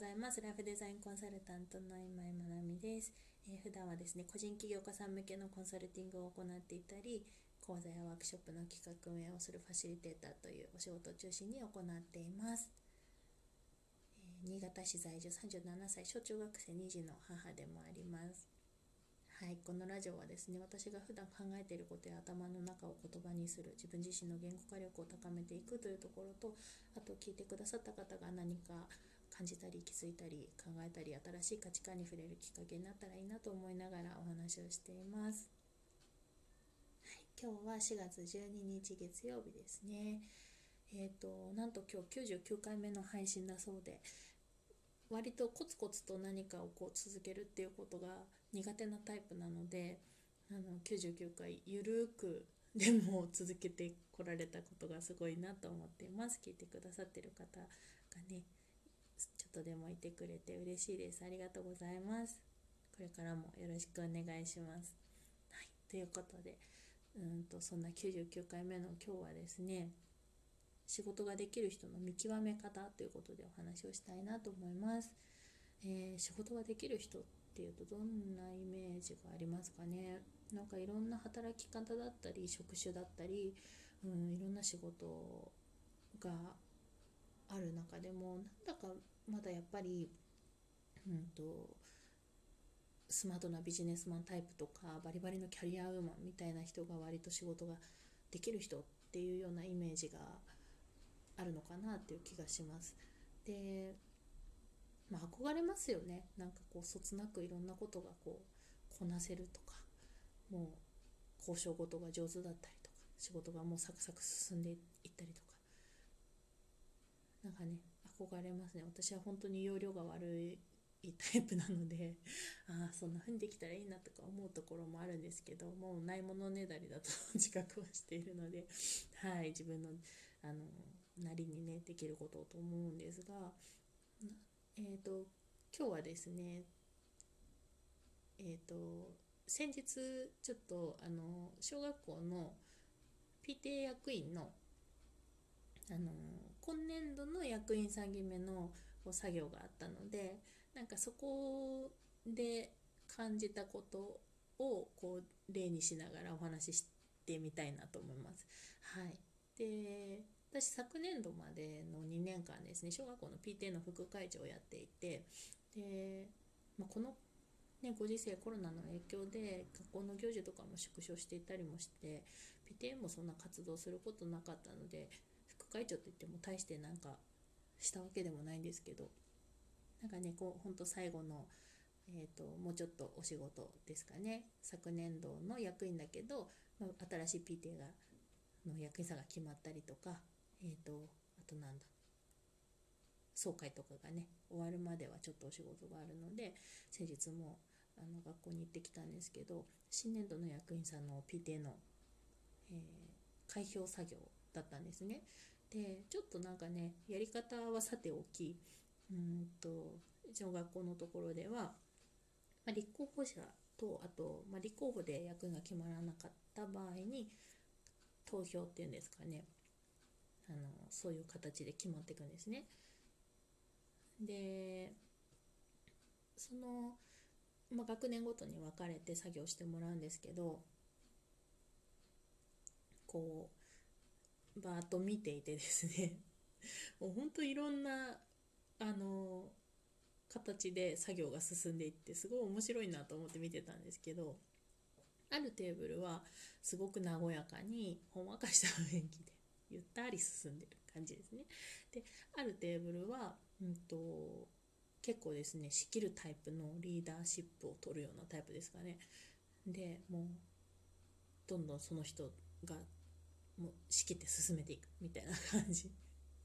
ざいます。ライフデザインコンサルタントの今井まなみです、えー、普段はですね、個人起業家さん向けのコンサルティングを行っていたり、講座やワークショップの企画運営をするファシリテーターというお仕事を中心に行っています。えー、新潟市在住37歳、小中学生2児の母でもあります。はい、このラジオはですね私が普段考えていることや頭の中を言葉にする自分自身の言語化力を高めていくというところとあと聞いてくださった方が何か感じたり気づいたり考えたり新しい価値観に触れるきっかけになったらいいなと思いながらお話をしています。はい、今日は4月12日月曜日ですね。えっ、ー、となんと今日99回目の配信だそうで割とコツコツと何かをこう続けるっていうことが苦手なタイプなのであの99回ゆるくでも続けてこられたことがすごいなと思っています聞いてくださってる方がねとでもいてくれて嬉しいです。ありがとうございます。これからもよろしくお願いします。はい。ということでうんとそんな99回目の今日はですね仕事ができる人の見極め方ということでお話をしたいなと思います、えー、仕事ができる人っていうとどんなイメージがありますかね？なんかいろんな働き方だったり職種だったり、うん、いろんな仕事がある中でもなんだかまだやっぱり、うんと、スマートなビジネスマンタイプとかバリバリのキャリアウーマンみたいな人が割と仕事ができる人っていうようなイメージがあるのかなっていう気がします。で、まあ、憧れますよねなんかこうそつなくいろんなことがこうこなせるとかもう交渉事が上手だったりとか仕事がもうサクサク進んでいったりとかなんかね憧れますね。私は本当に容量が悪いタイプなのでああそんな風にできたらいいなとか思うところもあるんですけどもうないものねだりだと自覚はしているのではい自分のあのなりにねできることと思うんですがえっ、ー、と今日はですねえっ、ー、と先日ちょっとあの小学校の PTA 役員のあの今年度の役員3期目の作業があったのでなんかそこで感じたことをこう例にしながらお話ししてみたいなと思います。はい、で私昨年度までの2年間ですね小学校の PTA の副会長をやっていてで、まあ、この、ね、ご時世コロナの影響で学校の行事とかも縮小していたりもして PTA もそんな活動することなかったので副会長といっても大してなんかしたわけでもないんですけどなんかねこうほんと最後のえーと、もうちょっとお仕事ですかね。昨年度の役員だけど、まあ、新しい PTA がの役員さんが決まったりとかえっ、ー、とあとなんだ総会とかがね終わるまではちょっとお仕事があるので先日もあの学校に行ってきたんですけど新年度の役員さんの PTA の、えー、開票作業だったんですね。でちょっとなんかねやり方はさておきうんと小学校のところでは、ま、立候補者とあと、ま、立候補で役が決まらなかった場合に投票っていうんですかねあのそういう形で決まっていくんですね。でその、まあ、学年ごとに分かれて作業してもらうんですけどこうバーッと見ていてですね もうほんといろんなあの形で作業が進んでいってすごい面白いなと思って見てたんですけどあるテーブルはすごく和やかにほんわかした雰囲気でゆったり進んでる感じですね。であるテーブルは、うんと、結構ですね仕切るタイプのリーダーシップを取るようなタイプですかね。でもうどんどんその人がもう仕切って進めていくみたいな感じ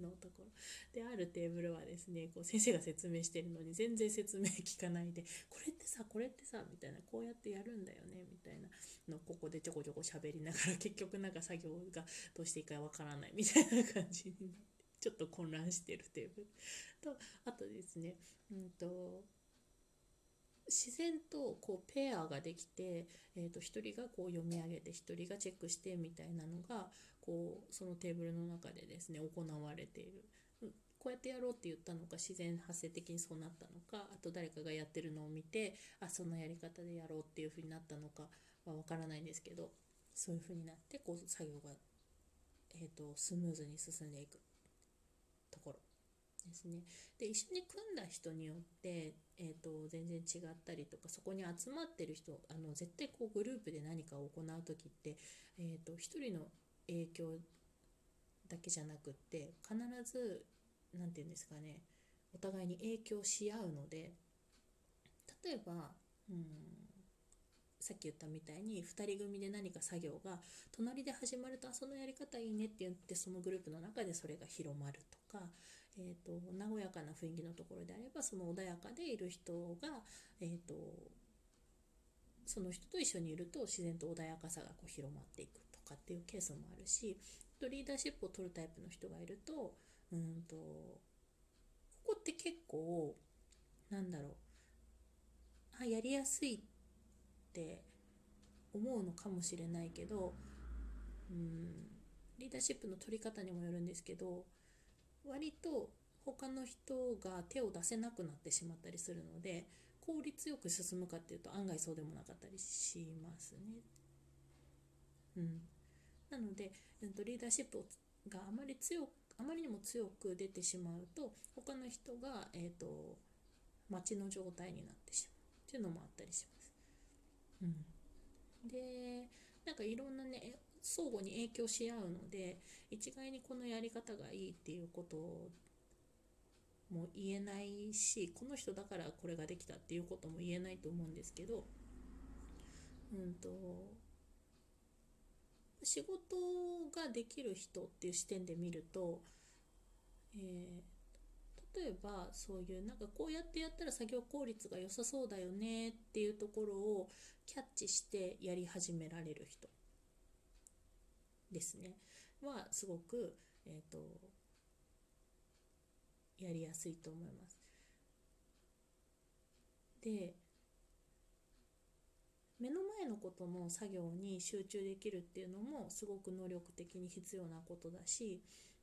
のところであるテーブルはですねこう先生が説明してるのに全然説明聞かないでこれってさこれってさみたいなこうやってやるんだよねみたいな。のここでちょこちょこ喋りながら結局なんか作業がどうしていいかわからないみたいな感じになってちょっと混乱してるテーブル。とあとですねうんと自然とこうペアができて、えー、と1人がこう読み上げて1人がチェックしてみたいなのがこうそのテーブルの中でですね行われている。こうやってやろうって言ったのか自然発生的にそうなったのかあと誰かがやってるのを見てあそのやり方でやろうっていう風になったのかは分からないんですけどそういう風になってこう作業が、えーと、スムーズに進んでいく。ですね。で一緒に組んだ人によって、えーと、全然違ったりとかそこに集まってる人あの絶対こうグループで何かを行う時って、えーと、と1人の影響だけじゃなくって必ず何て言うんですかねお互いに影響し合うので例えばうんさっき言ったみたいに2人組で何か作業が隣で始まるとあそのやり方いいねって言ってそのグループの中でそれが広まるとか、えーと、和やかな雰囲気のところであればその穏やかでいる人が、えーと、その人と一緒にいると自然と穏やかさがこう広まっていくとかっていうケースもあるしとリーダーシップを取るタイプの人がいるとうんとここって結構なんだろうあやりやすいって思うのかもしれないけどうんリーダーシップの取り方にもよるんですけど割と他の人が手を出せなくなってしまったりするので効率よく進むかっていうと案外そうでもなかったりしますね。うん、なので、うん、とリーダーシップがあまり強くあまりにも強く出てしまうと他の人が、えーと、待ちの状態になってしまうっていうのもあったりします。うん、でなんかいろんなね相互に影響し合うので一概にこのやり方がいいっていうことも言えないしこの人だからこれができたっていうことも言えないと思うんですけどうんと仕事ができる人っていう視点で見ると、えー、例えばそういうなんかこうやってやったら作業効率が良さそうだよねっていうところをキャッチしてやり始められる人。ですねはすごく、えーと、やりやすいと思います。で目の前のことの作業に集中できるっていうのもすごく能力的に必要なことだし、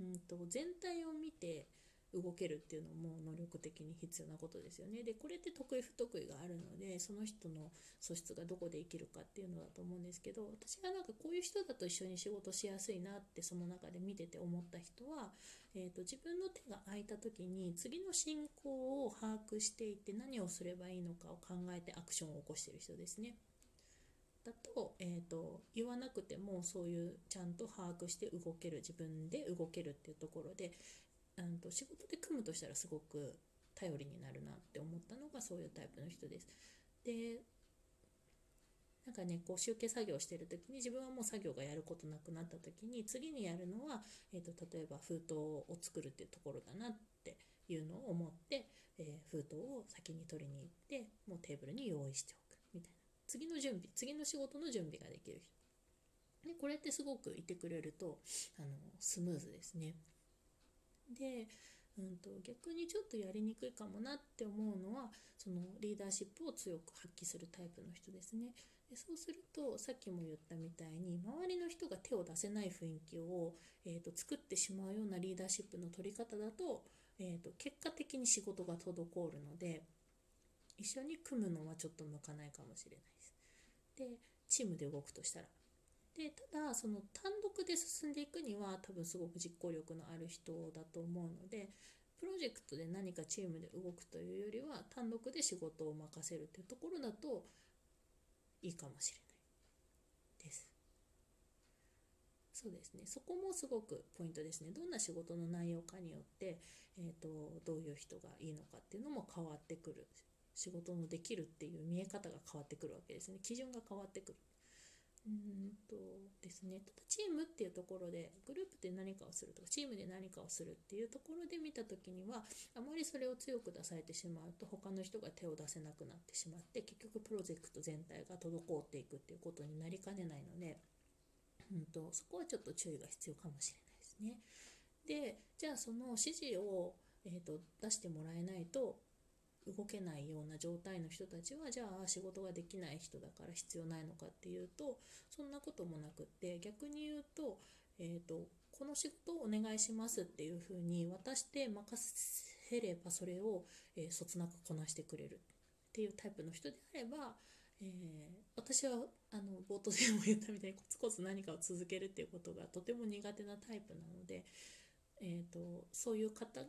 うんと、全体を見て動けるっていうのも能力的に必要なことですよね。でこれって得意不得意があるのでその人の素質がどこで生きるかっていうのだと思うんですけど私がなんかこういう人だと一緒に仕事しやすいなってその中で見てて思った人は、えーと、自分の手が空いた時に次の進行を把握していって何をすればいいのかを考えてアクションを起こしてる人ですね。だと,、えーと、言わなくてもそういうちゃんと把握して動ける自分で動けるっていうところで、うんと、仕事で組むとしたらすごく頼りになるなって思ったのがそういうタイプの人です。でなんかねこう集計作業してる時に自分はもう作業がやることなくなった時に次にやるのは、えーと、と例えば封筒を作るっていうところだなっていうのを思って、えー、封筒を先に取りに行ってもうテーブルに用意しておくみたいな。次の準備次の仕事の準備ができる人でこれってすごくいてくれるとあのスムーズですねで、うんと、逆にちょっとやりにくいかもなって思うのはそのリーダーシップを強く発揮するタイプの人ですねでそうするとさっきも言ったみたいに周りの人が手を出せない雰囲気を、えーと、作ってしまうようなリーダーシップの取り方だと,、えーと結果的に仕事が滞るので一緒に組むのはちょっと向かないかもしれないです。でチームで動くとしたら。でただその単独で進んでいくには多分すごく実行力のある人だと思うのでプロジェクトで何かチームで動くというよりは単独で仕事を任せるというところだといいかもしれないです。そうですね。そこもすごくポイントですね。どんな仕事の内容かによって、えーと、どういう人がいいのかっていうのも変わってくる。仕事のできるっていう見え方が変わってくるわけですね。基準が変わってくる。うんとですねただチームっていうところでグループで何かをするとかチームで何かをするっていうところで見た時にはあまりそれを強く出されてしまうと他の人が手を出せなくなってしまって結局プロジェクト全体が滞っていくっていうことになりかねないので、うんと、そこはちょっと注意が必要かもしれないですね。でじゃあその指示を、えーと出してもらえないと動けないような状態の人たちはじゃあ仕事ができない人だから必要ないのかっていうとそんなこともなくって逆に言うと,、えーと、この仕事をお願いしますっていうふうに渡して任せればそれを、えー、そつなくこなしてくれるっていうタイプの人であれば、えー、私はあの冒頭でも言ったみたいにコツコツ何かを続けるっていうことがとても苦手なタイプなので、えーと、そういう方が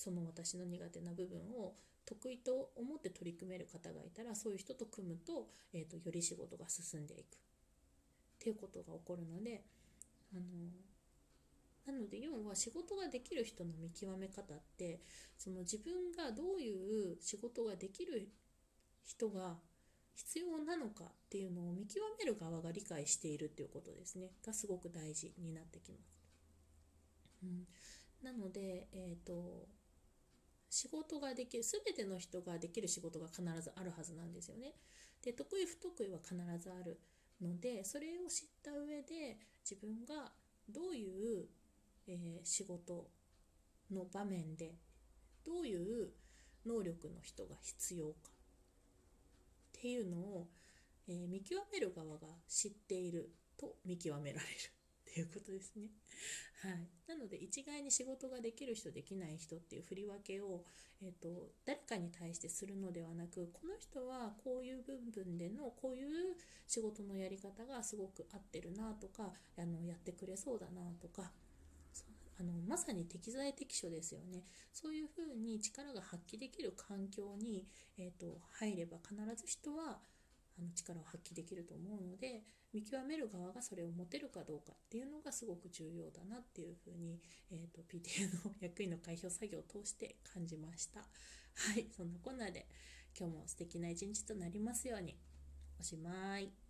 その私の苦手な部分を得意と思って取り組める方がいたらそういう人と組むと,、えーと、より仕事が進んでいく。っていうことが起こるのであのなので要は仕事ができる人の見極め方ってその自分がどういう仕事ができる人が必要なのかっていうのを見極める側が理解しているっていうことですね。がすごく大事になってきます。うん、なので、えーと、仕事ができる全ての人ができる仕事が必ずあるはずなんですよね。で得意不得意は必ずあるのでそれを知った上で自分がどういう、えー、仕事の場面でどういう能力の人が必要かっていうのを、えー、見極める側が知っていると見極められるっていうことですね。はい、なので一概に仕事ができる人できない人っていう振り分けを、えーと、誰かに対してするのではなくこの人はこういう部分でのこういう仕事のやり方がすごく合ってるなとかあのやってくれそうだなとかあのまさに適材適所ですよねそういうふうに力が発揮できる環境に、えーと入れば必ず人はあの力を発揮できると思うので見極める側がそれを持てるかどうかっていうのがすごく重要だなっていうふうに、えーと、PTA の役員の開票作業を通して感じました。はいそんなこんなで今日も素敵な一日となりますように。おしまい。